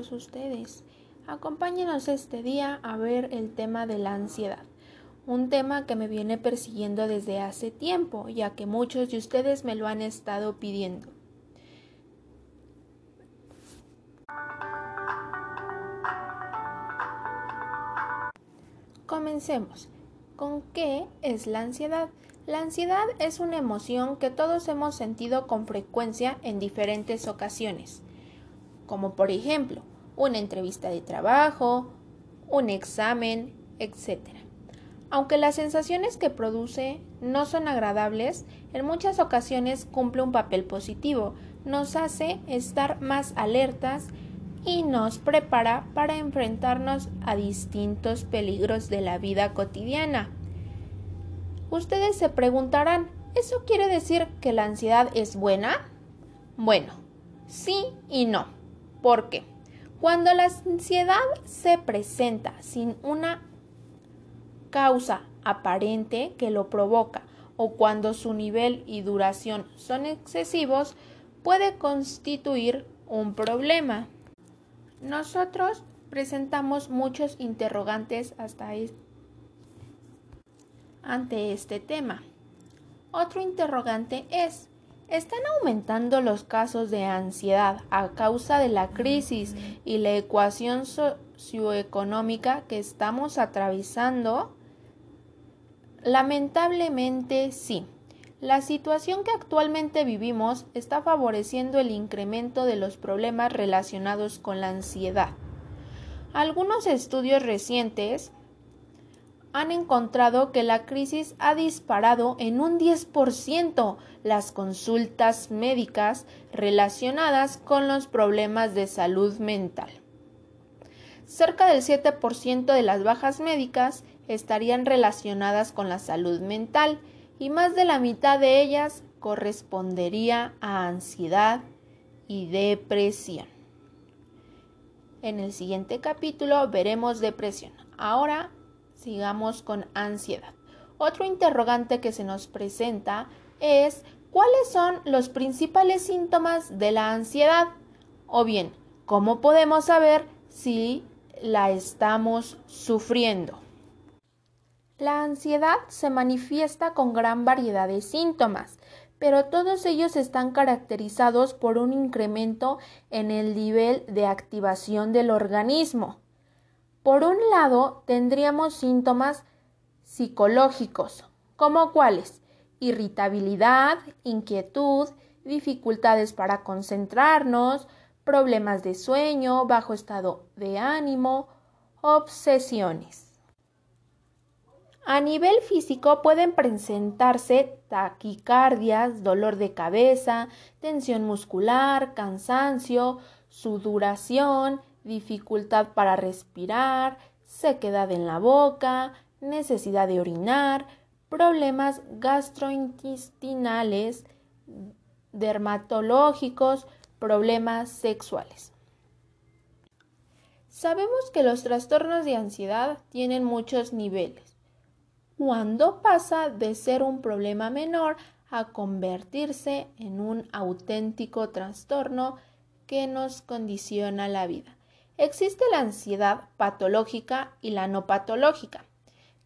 ustedes. Acompáñenos este día a ver el tema de la ansiedad, un tema que me viene persiguiendo desde hace tiempo, ya que muchos de ustedes me lo han estado pidiendo. Comencemos. ¿Con qué es la ansiedad? La ansiedad es una emoción que todos hemos sentido con frecuencia en diferentes ocasiones, como por ejemplo una entrevista de trabajo, un examen, etc. Aunque las sensaciones que produce no son agradables, en muchas ocasiones cumple un papel positivo, nos hace estar más alertas y nos prepara para enfrentarnos a distintos peligros de la vida cotidiana. Ustedes se preguntarán, ¿eso quiere decir que la ansiedad es buena? Bueno, sí y no. ¿Por qué? Cuando la ansiedad se presenta sin una causa aparente que lo provoca o cuando su nivel y duración son excesivos, puede constituir un problema. Nosotros presentamos muchos interrogantes hasta ante este tema. Otro interrogante es, ¿están aumentando los casos de ansiedad a causa de la crisis y la ecuación socioeconómica que estamos atravesando? Lamentablemente sí. La situación que actualmente vivimos está favoreciendo el incremento de los problemas relacionados con la ansiedad. Algunos estudios recientes han encontrado que la crisis ha disparado en un 10% las consultas médicas relacionadas con los problemas de salud mental. Cerca del 7% de las bajas médicas estarían relacionadas con la salud mental y más de la mitad de ellas correspondería a ansiedad y depresión. En el siguiente capítulo veremos depresión. Ahora sigamos con ansiedad. Otro interrogante que se nos presenta es ¿cuáles son los principales síntomas de la ansiedad? O bien, ¿cómo podemos saber si la estamos sufriendo? La ansiedad se manifiesta con gran variedad de síntomas, pero todos ellos están caracterizados por un incremento en el nivel de activación del organismo. Por un lado, tendríamos síntomas psicológicos, como cuáles? Irritabilidad, inquietud, dificultades para concentrarnos, problemas de sueño, bajo estado de ánimo, obsesiones. A nivel físico pueden presentarse taquicardias, dolor de cabeza, tensión muscular, cansancio, sudoración, dificultad para respirar, sequedad en la boca, necesidad de orinar, problemas gastrointestinales, dermatológicos, problemas sexuales. Sabemos que los trastornos de ansiedad tienen muchos niveles. Cuando pasa de ser un problema menor a convertirse en un auténtico trastorno que nos condiciona la vida. Existe la ansiedad patológica y la no patológica,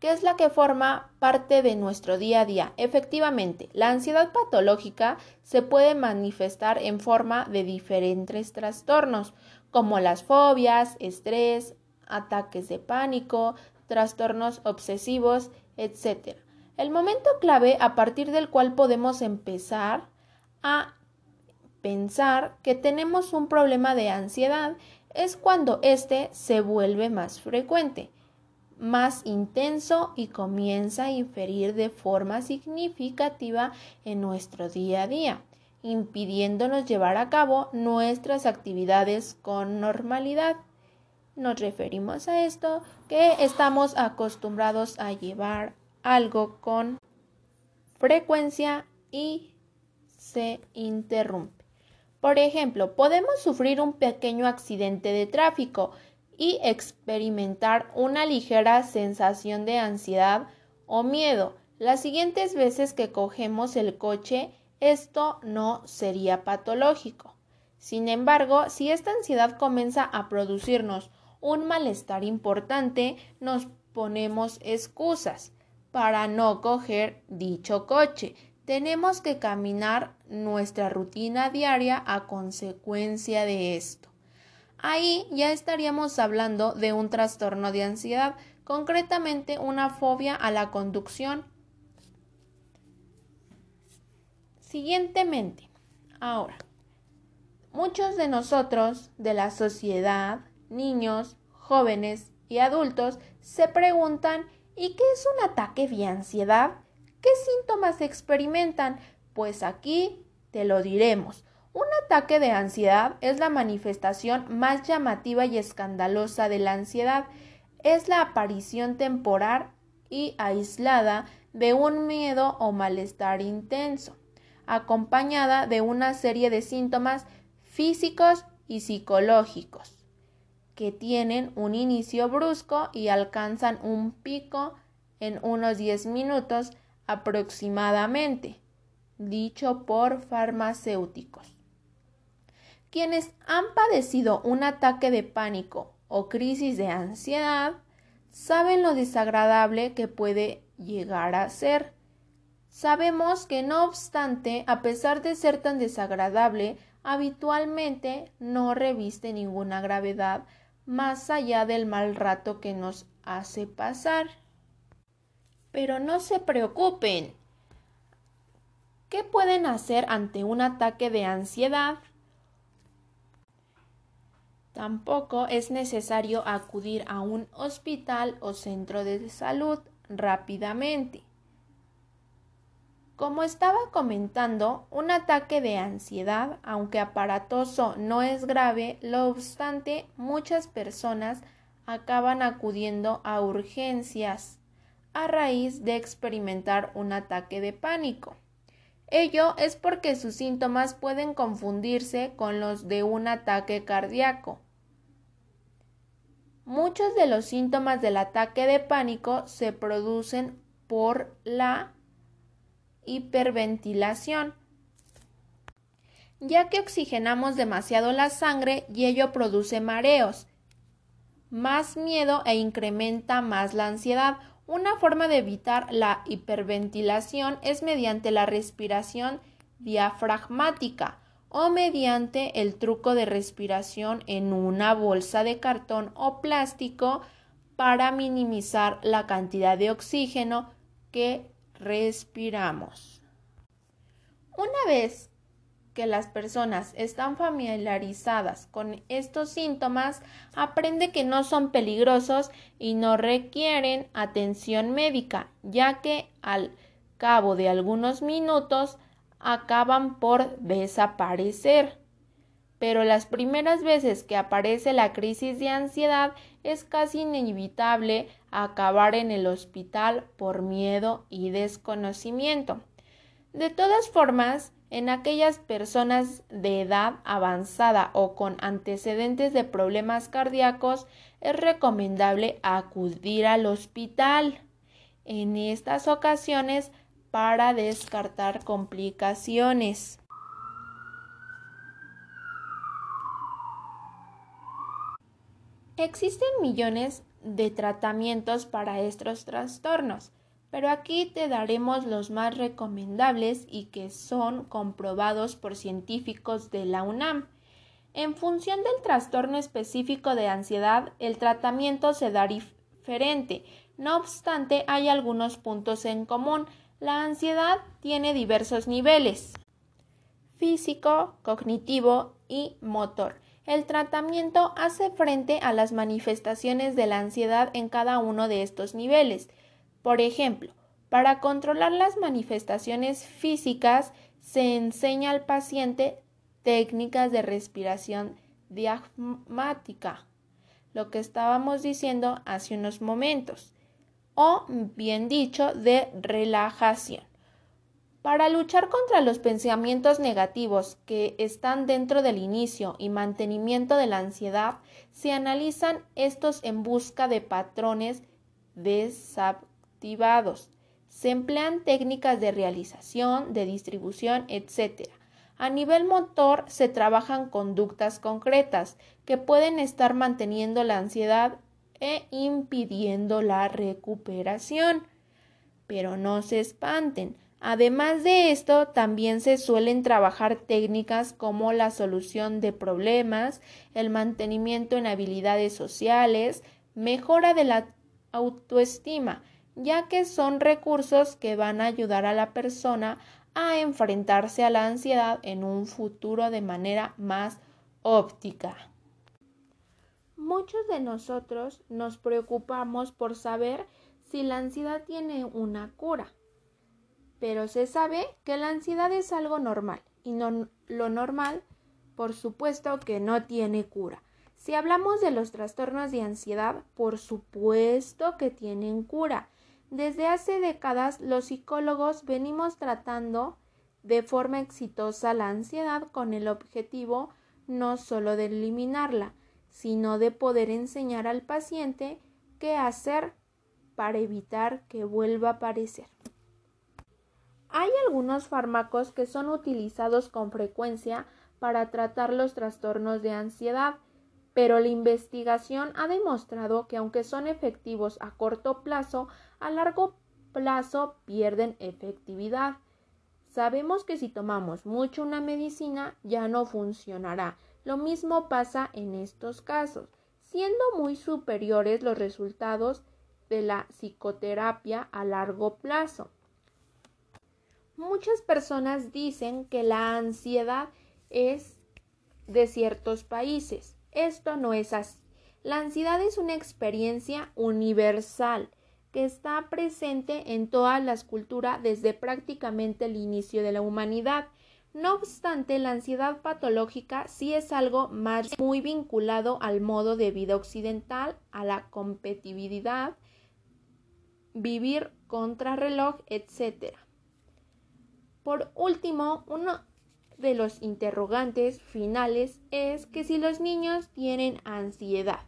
que es la que forma parte de nuestro día a día. Efectivamente, la ansiedad patológica se puede manifestar en forma de diferentes trastornos, como las fobias, estrés, ataques de pánico, trastornos obsesivos, etc. El momento clave a partir del cual podemos empezar a pensar que tenemos un problema de ansiedad es cuando éste se vuelve más frecuente, más intenso y comienza a inferir de forma significativa en nuestro día a día, impidiéndonos llevar a cabo nuestras actividades con normalidad. Nos referimos a esto que estamos acostumbrados a llevar algo con frecuencia y se interrumpe. Por ejemplo, podemos sufrir un pequeño accidente de tráfico y experimentar una ligera sensación de ansiedad o miedo. Las siguientes veces que cogemos el coche, esto no sería patológico. Sin embargo, si esta ansiedad comienza a producirnos un malestar importante, nos ponemos excusas para no coger dicho coche. Tenemos que caminar nuestra rutina diaria a consecuencia de esto. Ahí ya estaríamos hablando de un trastorno de ansiedad, concretamente una fobia a la conducción. Siguientemente, ahora, muchos de nosotros, de la sociedad, niños, jóvenes y adultos, se preguntan ¿y qué es un ataque de ansiedad? ¿Qué síntomas experimentan? Pues aquí te lo diremos. Un ataque de ansiedad es la manifestación más llamativa y escandalosa de la ansiedad. Es la aparición temporal y aislada de un miedo o malestar intenso, acompañada de una serie de síntomas físicos y psicológicos que tienen un inicio brusco y alcanzan un pico en unos 10 minutos aproximadamente, dicho por farmacéuticos. Quienes han padecido un ataque de pánico o crisis de ansiedad saben lo desagradable que puede llegar a ser. Sabemos que no obstante, a pesar de ser tan desagradable, habitualmente no reviste ninguna gravedad más allá del mal rato que nos hace pasar. Pero no se preocupen. ¿Qué pueden hacer ante un ataque de ansiedad? Tampoco es necesario acudir a un hospital o centro de salud rápidamente. Como estaba comentando, un ataque de ansiedad, aunque aparatoso, no es grave, no obstante, muchas personas acaban acudiendo a urgencias a raíz de experimentar un ataque de pánico. Ello es porque sus síntomas pueden confundirse con los de un ataque cardíaco. Muchos de los síntomas del ataque de pánico se producen por la hiperventilación, ya que oxigenamos demasiado la sangre y ello produce mareos, más miedo e incrementa más la ansiedad. Una forma de evitar la hiperventilación es mediante la respiración diafragmática o mediante el truco de respiración en una bolsa de cartón o plástico para minimizar la cantidad de oxígeno que respiramos. Una vez que las personas están familiarizadas con estos síntomas, aprende que no son peligrosos y no requieren atención médica, ya que al cabo de algunos minutos acaban por desaparecer. Pero las primeras veces que aparece la crisis de ansiedad es casi inevitable acabar en el hospital por miedo y desconocimiento. De todas formas, en aquellas personas de edad avanzada o con antecedentes de problemas cardíacos, es recomendable acudir al hospital. En estas ocasiones para descartar complicaciones. Existen millones de tratamientos para estos trastornos, pero aquí te daremos los más recomendables y que son comprobados por científicos de la UNAM. En función del trastorno específico de ansiedad, el tratamiento se da diferente. No obstante, hay algunos puntos en común. La ansiedad tiene diversos niveles físico, cognitivo y motor. El tratamiento hace frente a las manifestaciones de la ansiedad en cada uno de estos niveles. Por ejemplo, para controlar las manifestaciones físicas se enseña al paciente técnicas de respiración diafragmática, lo que estábamos diciendo hace unos momentos, o bien dicho, de relajación. Para luchar contra los pensamientos negativos que están dentro del inicio y mantenimiento de la ansiedad, se analizan estos en busca de patrones Se emplean técnicas de realización, de distribución, etc. A nivel motor se trabajan conductas concretas que pueden estar manteniendo la ansiedad e impidiendo la recuperación. Pero no se espanten. Además de esto, también se suelen trabajar técnicas como la solución de problemas, el mantenimiento en habilidades sociales, mejora de la autoestima, ya que son recursos que van a ayudar a la persona a enfrentarse a la ansiedad en un futuro de manera más óptica. Muchos de nosotros nos preocupamos por saber si la ansiedad tiene una cura, pero se sabe que la ansiedad es algo normal y no, lo normal, por supuesto que no tiene cura. Si hablamos de los trastornos de ansiedad, por supuesto que tienen cura. Desde hace décadas los psicólogos venimos tratando de forma exitosa la ansiedad con el objetivo no solo de eliminarla, sino de poder enseñar al paciente qué hacer para evitar que vuelva a aparecer. Hay algunos fármacos que son utilizados con frecuencia para tratar los trastornos de ansiedad, pero la investigación ha demostrado que aunque son efectivos a corto plazo, a largo plazo pierden efectividad. Sabemos que si tomamos mucho una medicina ya no funcionará. Lo mismo pasa en estos casos, siendo muy superiores los resultados de la psicoterapia a largo plazo. Muchas personas dicen que la ansiedad es de ciertos países, esto no es así. La ansiedad es una experiencia universal que está presente en todas las culturas desde prácticamente el inicio de la humanidad. No obstante, la ansiedad patológica sí es algo más muy vinculado al modo de vida occidental, a la competitividad, vivir contrarreloj, etc. Por último, uno de los interrogantes finales es que si los niños tienen ansiedad.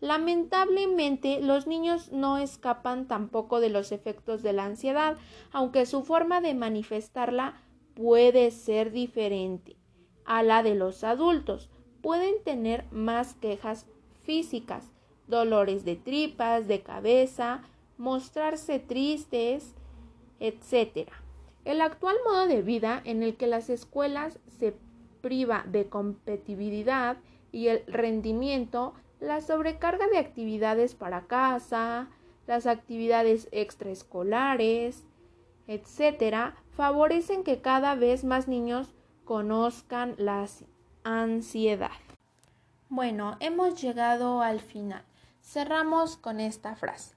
Lamentablemente, los niños no escapan tampoco de los efectos de la ansiedad, aunque su forma de manifestarla puede ser diferente a la de los adultos. Pueden tener más quejas físicas, dolores de tripas, de cabeza, mostrarse tristes, etc. El actual modo de vida en el que las escuelas se priva de competitividad y el rendimiento, la sobrecarga de actividades para casa, las actividades extraescolares, etcétera, favorecen que cada vez más niños conozcan la ansiedad. Bueno, hemos llegado al final. Cerramos con esta frase.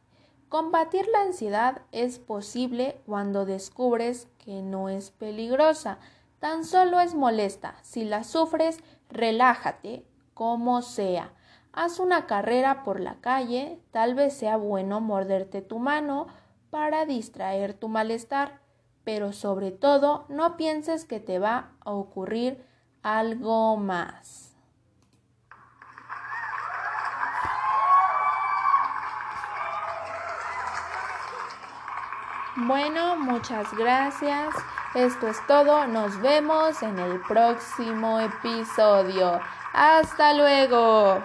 Combatir la ansiedad es posible cuando descubres que no es peligrosa, tan solo es molesta. Si la sufres, relájate, como sea. Haz una carrera por la calle, tal vez sea bueno morderte tu mano para distraer tu malestar, pero sobre todo no pienses que te va a ocurrir algo más. Bueno, muchas gracias. Esto es todo. Nos vemos en el próximo episodio. Hasta luego.